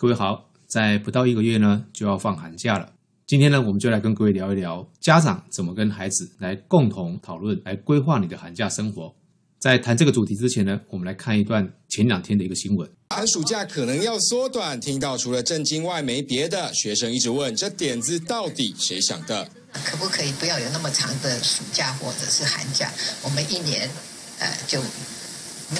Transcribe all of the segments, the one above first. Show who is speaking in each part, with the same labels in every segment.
Speaker 1: 各位好，在不到一个月呢，就要放寒假了。今天呢，我们就来跟各位聊一聊家长怎么跟孩子来共同讨论，来规划你的寒假生活。在谈这个主题之前呢，我们来看一段前两天的一个新闻。
Speaker 2: 寒暑假可能要缩短，听到除了震惊外没别的，学生一直问：这点子到底谁想的？
Speaker 3: 可不可以不要有那么长的暑假或者是寒假？我们一年，呃，就。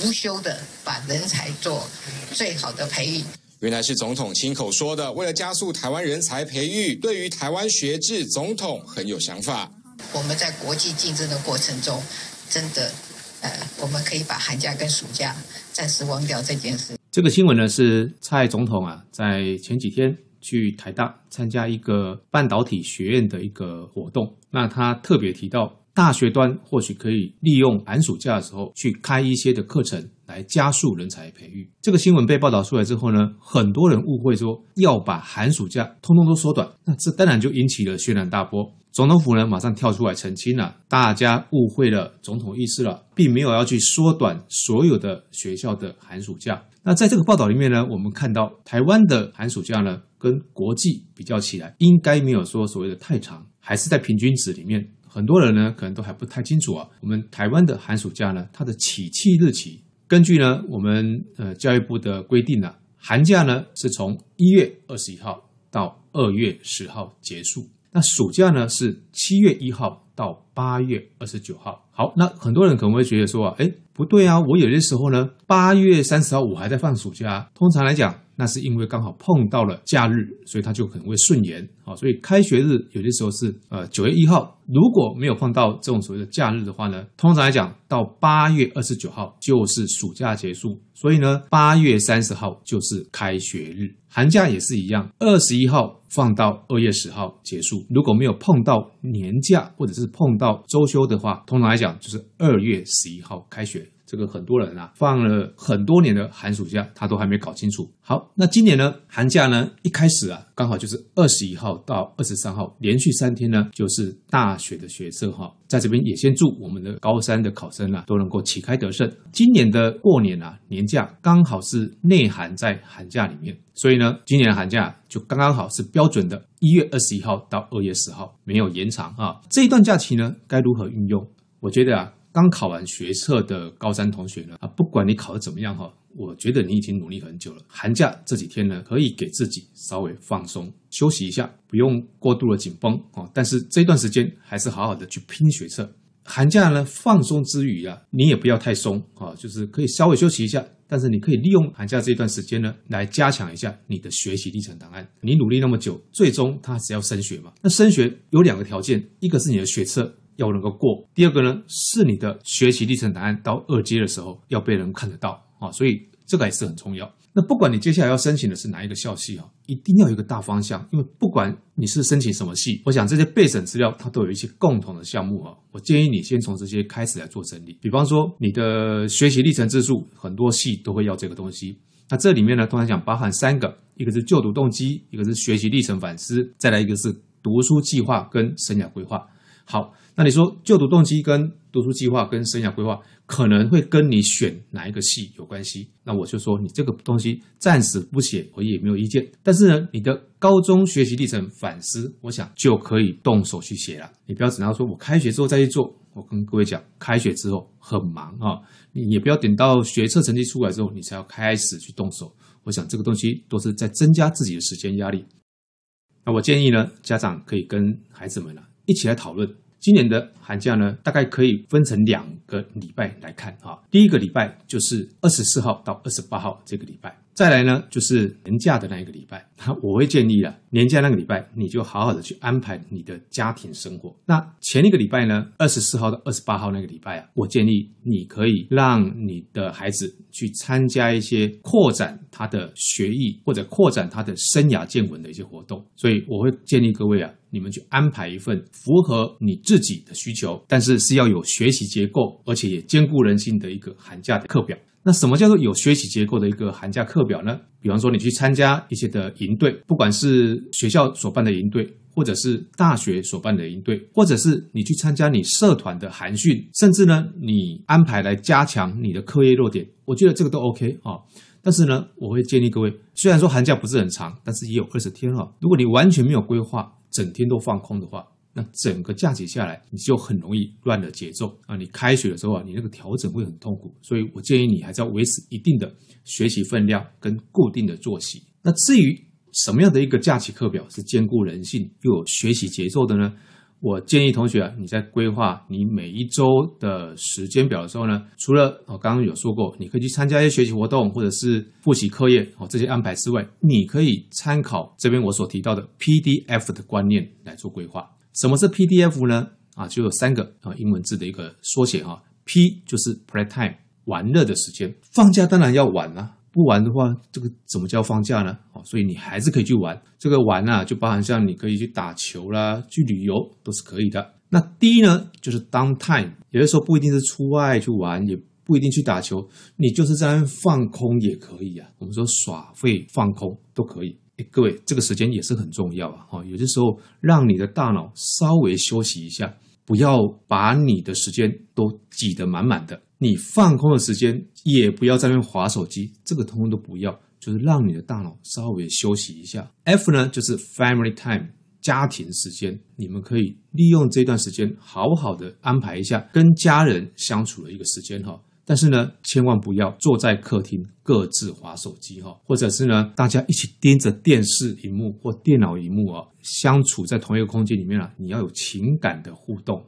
Speaker 3: 无休的把人才做最好的培育，
Speaker 2: 原来是总统亲口说的。为了加速台湾人才培育，对于台湾学制，总统很有想法。
Speaker 3: 我们在国际竞争的过程中，真的，呃，我们可以把寒假跟暑假暂时忘掉这件事。
Speaker 1: 这个新闻呢，是蔡总统啊，在前几天去台大参加一个半导体学院的一个活动，那他特别提到。大学端或许可以利用寒暑假的时候去开一些的课程，来加速人才培育。这个新闻被报道出来之后呢，很多人误会说要把寒暑假通通都缩短，那这当然就引起了轩然大波。总统府呢马上跳出来澄清了，大家误会了总统意思了，并没有要去缩短所有的学校的寒暑假。那在这个报道里面呢，我们看到台湾的寒暑假呢跟国际比较起来，应该没有说所谓的太长，还是在平均值里面。很多人呢可能都还不太清楚啊，我们台湾的寒暑假呢，它的起訖日期，根据呢我们呃教育部的规定呢，寒假呢是从一月二十一号到二月十号结束，那暑假呢是七月一号到八月二十九号。好，那很多人可能会觉得说啊，哎，不对啊，我有些时候呢，八月三十号我还在放暑假，通常来讲。那是因为刚好碰到了假日，所以它就可能会顺延啊。所以开学日有些时候是呃九月一号，如果没有碰到这种所谓的假日的话呢，通常来讲到八月二十九号就是暑假结束，所以呢八月三十号就是开学日。寒假也是一样，二十一号放到二月十号结束。如果没有碰到年假或者是碰到周休的话，通常来讲就是二月十一号开学。这个很多人啊，放了很多年的寒暑假，他都还没搞清楚。好，那今年呢，寒假呢，一开始啊，刚好就是二十一号到二十三号，连续三天呢，就是大学的学生哈。在这边也先祝我们的高三的考生啊，都能够旗开得胜。今年的过年啊，年假刚好是内含在寒假里面，所以呢，今年的寒假就刚刚好是标准的一月二十一号到二月十号，没有延长啊。这一段假期呢，该如何运用？我觉得啊。刚考完学测的高三同学呢，啊，不管你考得怎么样哈，我觉得你已经努力很久了。寒假这几天呢，可以给自己稍微放松休息一下，不用过度的紧绷啊。但是这段时间还是好好的去拼学测。寒假呢，放松之余啊，你也不要太松啊，就是可以稍微休息一下。但是你可以利用寒假这段时间呢，来加强一下你的学习历程档案。你努力那么久，最终它是要升学嘛？那升学有两个条件，一个是你的学测。要能够过，第二个呢，是你的学习历程档案到二阶的时候要被人看得到啊，所以这个也是很重要。那不管你接下来要申请的是哪一个校系啊，一定要有一个大方向，因为不管你是申请什么系，我想这些备审资料它都有一些共同的项目啊。我建议你先从这些开始来做整理。比方说你的学习历程自述，很多系都会要这个东西。那这里面呢，通常讲包含三个，一个是就读动机，一个是学习历程反思，再来一个是读书计划跟生涯规划。好，那你说就读动机跟读书计划跟生涯规划可能会跟你选哪一个系有关系？那我就说你这个东西暂时不写，我也没有意见。但是呢，你的高中学习历程反思，我想就可以动手去写了。你不要等到说我开学之后再去做。我跟各位讲，开学之后很忙啊，你也不要等到学测成绩出来之后，你才要开始去动手。我想这个东西都是在增加自己的时间压力。那我建议呢，家长可以跟孩子们呢。一起来讨论今年的寒假呢，大概可以分成两个礼拜来看啊。第一个礼拜就是二十四号到二十八号这个礼拜。再来呢，就是年假的那一个礼拜，那 我会建议啊，年假那个礼拜你就好好的去安排你的家庭生活。那前一个礼拜呢，二十四号到二十八号那个礼拜啊，我建议你可以让你的孩子去参加一些扩展他的学艺或者扩展他的生涯见闻的一些活动。所以我会建议各位啊，你们去安排一份符合你自己的需求，但是是要有学习结构，而且也兼顾人性的一个寒假的课表。那什么叫做有学习结构的一个寒假课表呢？比方说，你去参加一些的营队，不管是学校所办的营队，或者是大学所办的营队，或者是你去参加你社团的寒训，甚至呢，你安排来加强你的课业弱点，我觉得这个都 OK 啊。但是呢，我会建议各位，虽然说寒假不是很长，但是也有二十天哈。如果你完全没有规划，整天都放空的话，那整个假期下来，你就很容易乱了节奏啊！你开学的时候啊，你那个调整会很痛苦。所以我建议你还是要维持一定的学习分量跟固定的作息。那至于什么样的一个假期课表是兼顾人性又有学习节奏的呢？我建议同学啊，你在规划你每一周的时间表的时候呢，除了我刚刚有说过，你可以去参加一些学习活动或者是复习课业哦，这些安排之外，你可以参考这边我所提到的 PDF 的观念来做规划。什么是 PDF 呢？啊，就有三个啊英文字的一个缩写哈，P 就是 Playtime 玩乐的时间，放假当然要玩啊。不玩的话，这个怎么叫放假呢？哦，所以你还是可以去玩。这个玩啊，就包含像你可以去打球啦、去旅游都是可以的。那第一呢，就是 downtime，有的时候不一定是出外去玩，也不一定去打球，你就是在那放空也可以啊。我们说耍废放空都可以。诶，各位，这个时间也是很重要啊。哦，有的时候让你的大脑稍微休息一下，不要把你的时间都挤得满满的。你放空的时间也不要在那边滑手机，这个通通都不要，就是让你的大脑稍微休息一下。F 呢，就是 family time，家庭时间，你们可以利用这段时间好好的安排一下跟家人相处的一个时间哈。但是呢，千万不要坐在客厅各自滑手机哈，或者是呢，大家一起盯着电视荧幕或电脑荧幕啊，相处在同一个空间里面啊，你要有情感的互动。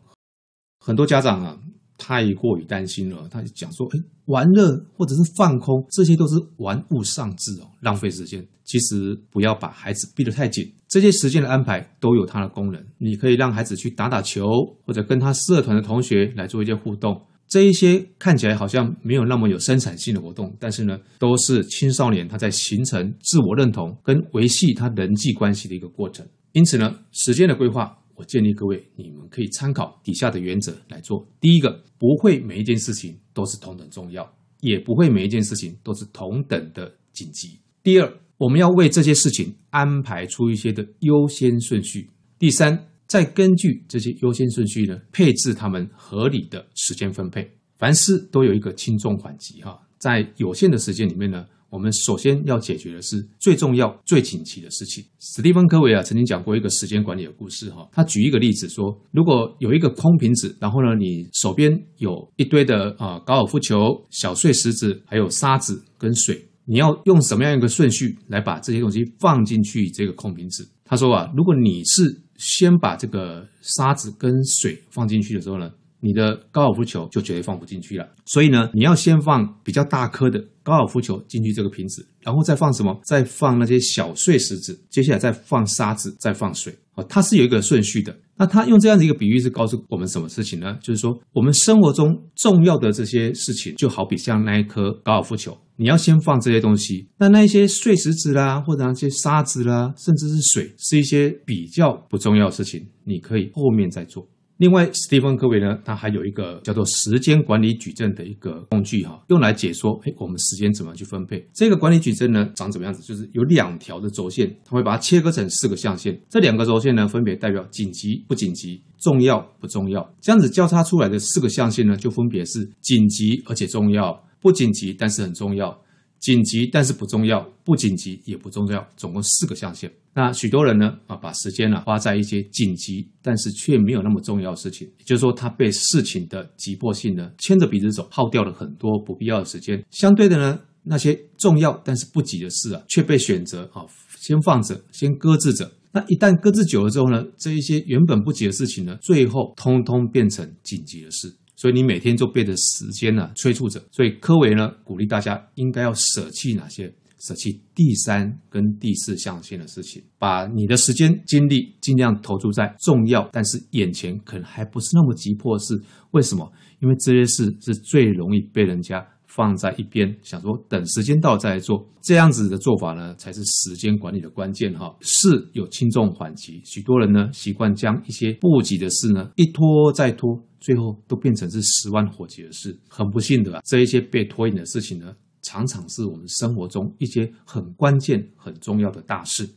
Speaker 1: 很多家长啊。太过于担心了，他就讲说：“哎，玩乐或者是放空，这些都是玩物丧志哦，浪费时间。其实不要把孩子逼得太紧，这些时间的安排都有它的功能。你可以让孩子去打打球，或者跟他社团的同学来做一些互动。这一些看起来好像没有那么有生产性的活动，但是呢，都是青少年他在形成自我认同跟维系他人际关系的一个过程。因此呢，时间的规划。”我建议各位，你们可以参考底下的原则来做。第一个，不会每一件事情都是同等重要，也不会每一件事情都是同等的紧急。第二，我们要为这些事情安排出一些的优先顺序。第三，再根据这些优先顺序呢，配置他们合理的时间分配。凡事都有一个轻重缓急哈，在有限的时间里面呢。我们首先要解决的是最重要、最紧急的事情。史蒂芬·科维啊曾经讲过一个时间管理的故事哈，他举一个例子说，如果有一个空瓶子，然后呢，你手边有一堆的啊高尔夫球、小碎石子，还有沙子跟水，你要用什么样一个顺序来把这些东西放进去这个空瓶子？他说啊，如果你是先把这个沙子跟水放进去的时候呢，你的高尔夫球就绝对放不进去了。所以呢，你要先放比较大颗的高尔夫球进去这个瓶子，然后再放什么？再放那些小碎石子，接下来再放沙子，再放水。哦，它是有一个顺序的。那他用这样的一个比喻是告诉我们什么事情呢？就是说，我们生活中重要的这些事情，就好比像那一颗高尔夫球，你要先放这些东西。那那一些碎石子啦，或者那些沙子啦，甚至是水，是一些比较不重要的事情，你可以后面再做。另外，史蒂芬·科维呢，他还有一个叫做时间管理矩阵的一个工具哈，用来解说，哎，我们时间怎么去分配？这个管理矩阵呢，长怎么样子？就是有两条的轴线，它会把它切割成四个象限。这两个轴线呢，分别代表紧急不紧急、重要不重要。这样子交叉出来的四个象限呢，就分别是紧急而且重要，不紧急但是很重要。紧急但是不重要，不紧急也不重要，总共四个象限。那许多人呢啊，把时间呢花在一些紧急但是却没有那么重要的事情，也就是说，他被事情的急迫性呢牵着鼻子走，耗掉了很多不必要的时间。相对的呢，那些重要但是不急的事啊，却被选择啊先放着，先搁置着。那一旦搁置久了之后呢，这一些原本不急的事情呢，最后通通变成紧急的事。所以你每天就被着时间呢催促着，所以科维呢鼓励大家应该要舍弃哪些？舍弃第三跟第四象限的事情，把你的时间精力尽量投注在重要但是眼前可能还不是那么急迫的事。为什么？因为这些事是最容易被人家放在一边，想说等时间到再来做。这样子的做法呢，才是时间管理的关键哈。事有轻重缓急，许多人呢习惯将一些不急的事呢一拖再拖。最后都变成是十万火急的事，很不幸的啊，这一些被拖延的事情呢，常常是我们生活中一些很关键、很重要的大事。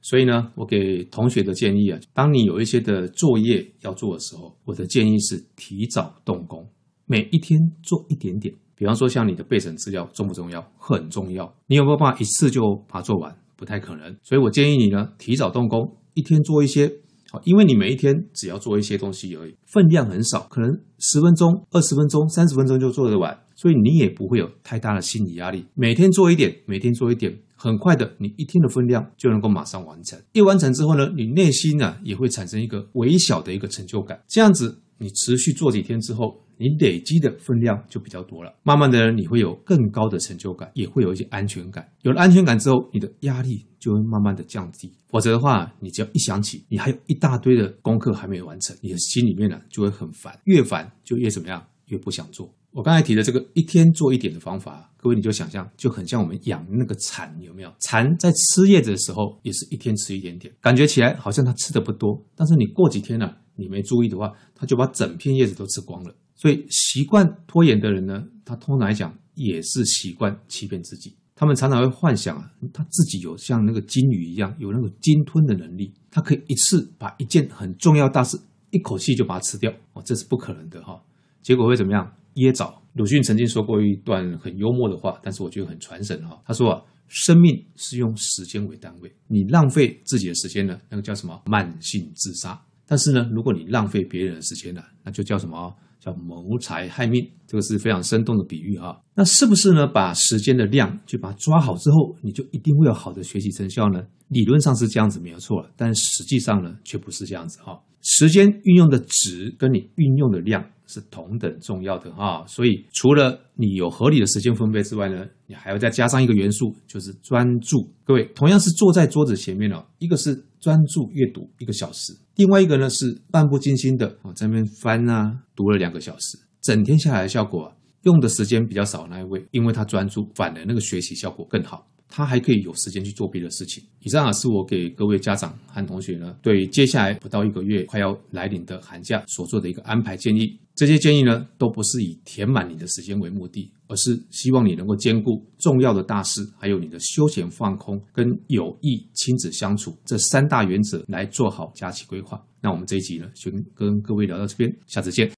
Speaker 1: 所以呢，我给同学的建议啊，当你有一些的作业要做的时候，我的建议是提早动工，每一天做一点点，比方说，像你的备审资料重不重要？很重要。你有没有办法一次就把它做完？不太可能。所以我建议你呢，提早动工，一天做一些。好，因为你每一天只要做一些东西而已，分量很少，可能十分钟、二十分钟、三十分钟就做得完，所以你也不会有太大的心理压力。每天做一点，每天做一点，很快的，你一天的分量就能够马上完成。一完成之后呢，你内心呢也会产生一个微小的一个成就感。这样子，你持续做几天之后，你累积的分量就比较多了。慢慢的，你会有更高的成就感，也会有一些安全感。有了安全感之后，你的压力就会慢慢的降低。否则的话，你只要一想起你还有一大堆的功课还没有完成，你的心里面呢就会很烦，越烦就越怎么样，越不想做。我刚才提的这个一天做一点的方法，各位你就想象，就很像我们养那个蚕，有没有？蚕在吃叶子的时候，也是一天吃一点点，感觉起来好像它吃的不多，但是你过几天呢，你没注意的话，它就把整片叶子都吃光了。所以习惯拖延的人呢，他通常来讲也是习惯欺骗自己。他们常常会幻想啊，他自己有像那个金鱼一样，有那个鲸吞的能力，他可以一次把一件很重要大事一口气就把它吃掉。哦，这是不可能的哈。结果会怎么样？噎着。鲁迅曾经说过一段很幽默的话，但是我觉得很传神哈。他说啊，生命是用时间为单位，你浪费自己的时间呢，那个叫什么？慢性自杀。但是呢，如果你浪费别人的时间呢，那就叫什么？叫谋财害命，这个是非常生动的比喻啊。那是不是呢？把时间的量去把它抓好之后，你就一定会有好的学习成效呢？理论上是这样子没有错，但实际上呢，却不是这样子哈。时间运用的值跟你运用的量是同等重要的哈。所以除了你有合理的时间分配之外呢，你还要再加上一个元素，就是专注。各位同样是坐在桌子前面哦，一个是专注阅读一个小时，另外一个呢是漫不经心的啊在那边翻啊读了两个小时，整天下来的效果啊，用的时间比较少那一位，因为他专注，反而那个学习效果更好。他还可以有时间去做别的事情。以上啊，是我给各位家长和同学呢，对接下来不到一个月快要来临的寒假所做的一个安排建议。这些建议呢，都不是以填满你的时间为目的，而是希望你能够兼顾重要的大事，还有你的休闲放空跟有益亲子相处这三大原则来做好假期规划。那我们这一集呢，就跟各位聊到这边，下次见。